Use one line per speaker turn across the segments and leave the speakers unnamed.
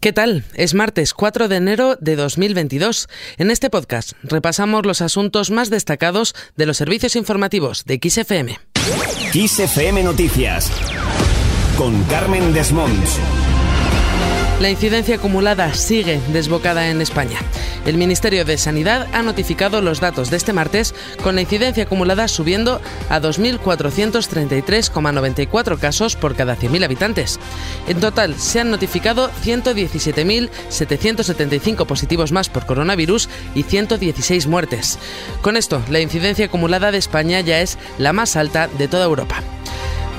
¿Qué tal? Es martes 4 de enero de 2022. En este podcast repasamos los asuntos más destacados de los servicios informativos de XFM.
XFM Noticias con Carmen Desmonts.
La incidencia acumulada sigue desbocada en España. El Ministerio de Sanidad ha notificado los datos de este martes con la incidencia acumulada subiendo a 2.433,94 casos por cada 100.000 habitantes. En total se han notificado 117.775 positivos más por coronavirus y 116 muertes. Con esto, la incidencia acumulada de España ya es la más alta de toda Europa.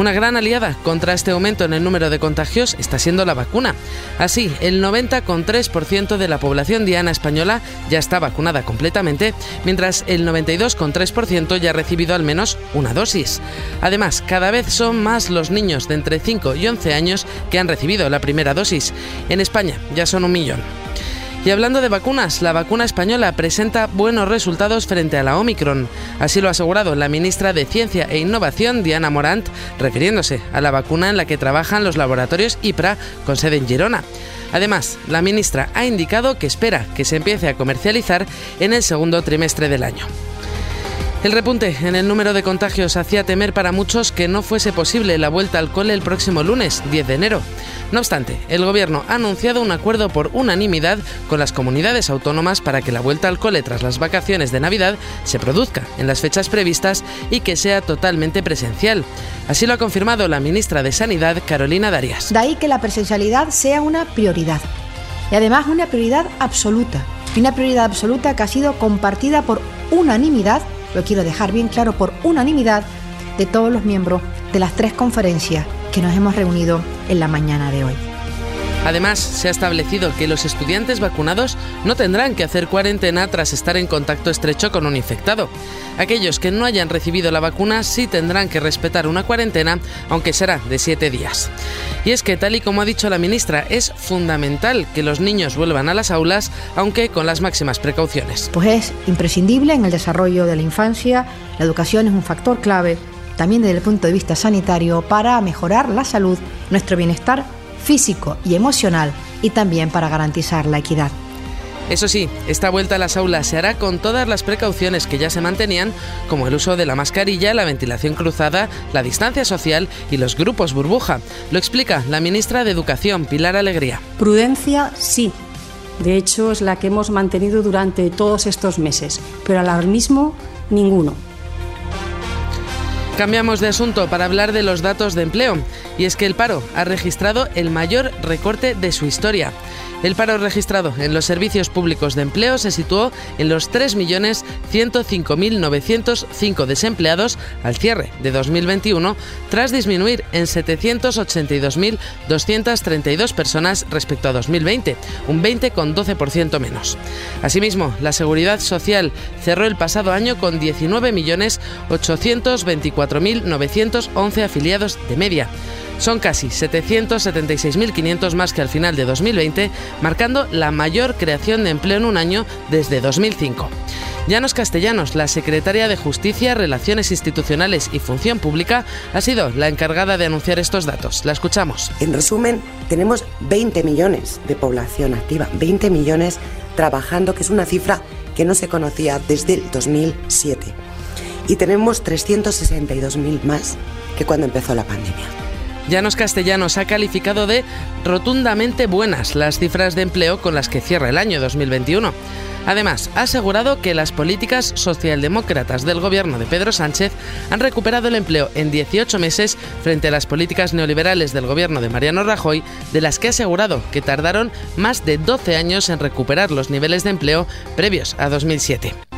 Una gran aliada contra este aumento en el número de contagios está siendo la vacuna. Así, el 90,3% de la población diana española ya está vacunada completamente, mientras el 92,3% ya ha recibido al menos una dosis. Además, cada vez son más los niños de entre 5 y 11 años que han recibido la primera dosis. En España ya son un millón. Y hablando de vacunas, la vacuna española presenta buenos resultados frente a la Omicron. Así lo ha asegurado la ministra de Ciencia e Innovación, Diana Morant, refiriéndose a la vacuna en la que trabajan los laboratorios IPRA con sede en Girona. Además, la ministra ha indicado que espera que se empiece a comercializar en el segundo trimestre del año. El repunte en el número de contagios hacía temer para muchos que no fuese posible la vuelta al cole el próximo lunes, 10 de enero. No obstante, el Gobierno ha anunciado un acuerdo por unanimidad con las comunidades autónomas para que la vuelta al cole tras las vacaciones de Navidad se produzca en las fechas previstas y que sea totalmente presencial. Así lo ha confirmado la ministra de Sanidad, Carolina Darias.
De ahí que la presencialidad sea una prioridad. Y además una prioridad absoluta. Una prioridad absoluta que ha sido compartida por unanimidad lo quiero dejar bien claro por unanimidad de todos los miembros de las tres conferencias que nos hemos reunido en la mañana de hoy.
Además, se ha establecido que los estudiantes vacunados no tendrán que hacer cuarentena tras estar en contacto estrecho con un infectado. Aquellos que no hayan recibido la vacuna sí tendrán que respetar una cuarentena, aunque será de siete días. Y es que, tal y como ha dicho la ministra, es fundamental que los niños vuelvan a las aulas, aunque con las máximas precauciones.
Pues es imprescindible en el desarrollo de la infancia, la educación es un factor clave, también desde el punto de vista sanitario, para mejorar la salud, nuestro bienestar físico y emocional y también para garantizar la equidad.
Eso sí, esta vuelta a las aulas se hará con todas las precauciones que ya se mantenían, como el uso de la mascarilla, la ventilación cruzada, la distancia social y los grupos burbuja. Lo explica la ministra de Educación, Pilar Alegría.
Prudencia, sí. De hecho, es la que hemos mantenido durante todos estos meses, pero alarmismo, ninguno.
Cambiamos de asunto para hablar de los datos de empleo. Y es que el paro ha registrado el mayor recorte de su historia. El paro registrado en los servicios públicos de empleo se situó en los 3.105.905 desempleados al cierre de 2021, tras disminuir en 782.232 personas respecto a 2020, un 20,12% menos. Asimismo, la Seguridad Social cerró el pasado año con 19.824.911 afiliados de media. Son casi 776.500 más que al final de 2020, marcando la mayor creación de empleo en un año desde 2005. Llanos Castellanos, la secretaria de Justicia, Relaciones Institucionales y Función Pública, ha sido la encargada de anunciar estos datos. La escuchamos.
En resumen, tenemos 20 millones de población activa, 20 millones trabajando, que es una cifra que no se conocía desde el 2007. Y tenemos 362.000 más que cuando empezó la pandemia.
Llanos Castellanos ha calificado de rotundamente buenas las cifras de empleo con las que cierra el año 2021. Además, ha asegurado que las políticas socialdemócratas del gobierno de Pedro Sánchez han recuperado el empleo en 18 meses frente a las políticas neoliberales del gobierno de Mariano Rajoy, de las que ha asegurado que tardaron más de 12 años en recuperar los niveles de empleo previos a 2007.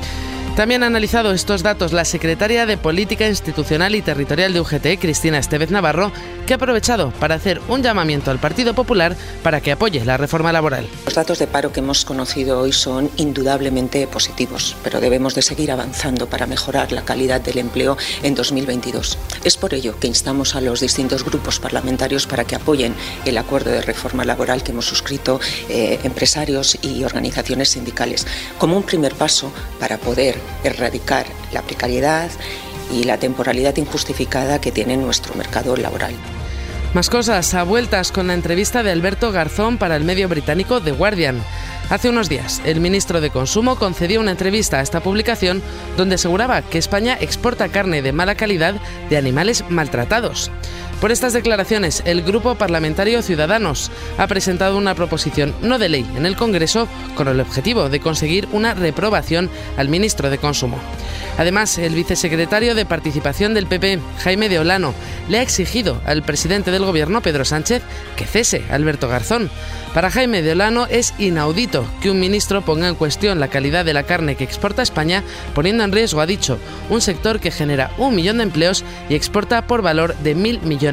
También ha analizado estos datos la secretaria de Política Institucional y Territorial de UGT, Cristina Estevez Navarro, que ha aprovechado para hacer un llamamiento al Partido Popular para que apoye la reforma laboral.
Los datos de paro que hemos conocido hoy son indudablemente positivos, pero debemos de seguir avanzando para mejorar la calidad del empleo en 2022. Es por ello que instamos a los distintos grupos parlamentarios para que apoyen el acuerdo de reforma laboral que hemos suscrito eh, empresarios y organizaciones sindicales, como un primer paso para poder erradicar la precariedad y la temporalidad injustificada que tiene nuestro mercado laboral.
Más cosas, a vueltas con la entrevista de Alberto Garzón para el medio británico The Guardian. Hace unos días, el ministro de Consumo concedió una entrevista a esta publicación donde aseguraba que España exporta carne de mala calidad de animales maltratados. Por estas declaraciones, el Grupo Parlamentario Ciudadanos ha presentado una proposición no de ley en el Congreso con el objetivo de conseguir una reprobación al ministro de Consumo. Además, el vicesecretario de Participación del PP, Jaime de Olano, le ha exigido al presidente del Gobierno, Pedro Sánchez, que cese Alberto Garzón. Para Jaime de Olano es inaudito que un ministro ponga en cuestión la calidad de la carne que exporta España, poniendo en riesgo, ha dicho, un sector que genera un millón de empleos y exporta por valor de mil millones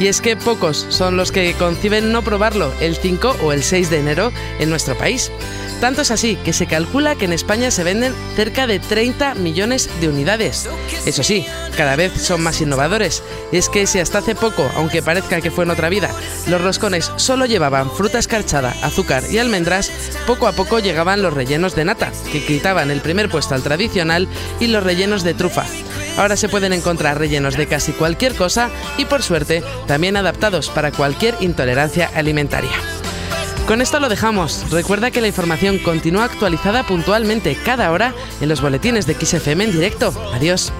Y es que pocos son los que conciben no probarlo el 5 o el 6 de enero en nuestro país. Tanto es así que se calcula que en España se venden cerca de 30 millones de unidades. Eso sí, cada vez son más innovadores. Y es que si hasta hace poco, aunque parezca que fue en otra vida, los roscones solo llevaban fruta escarchada, azúcar y almendras, poco a poco llegaban los rellenos de nata, que quitaban el primer puesto al tradicional, y los rellenos de trufa. Ahora se pueden encontrar rellenos de casi cualquier cosa y por suerte también adaptados para cualquier intolerancia alimentaria. Con esto lo dejamos. Recuerda que la información continúa actualizada puntualmente cada hora en los boletines de XFM en directo. Adiós.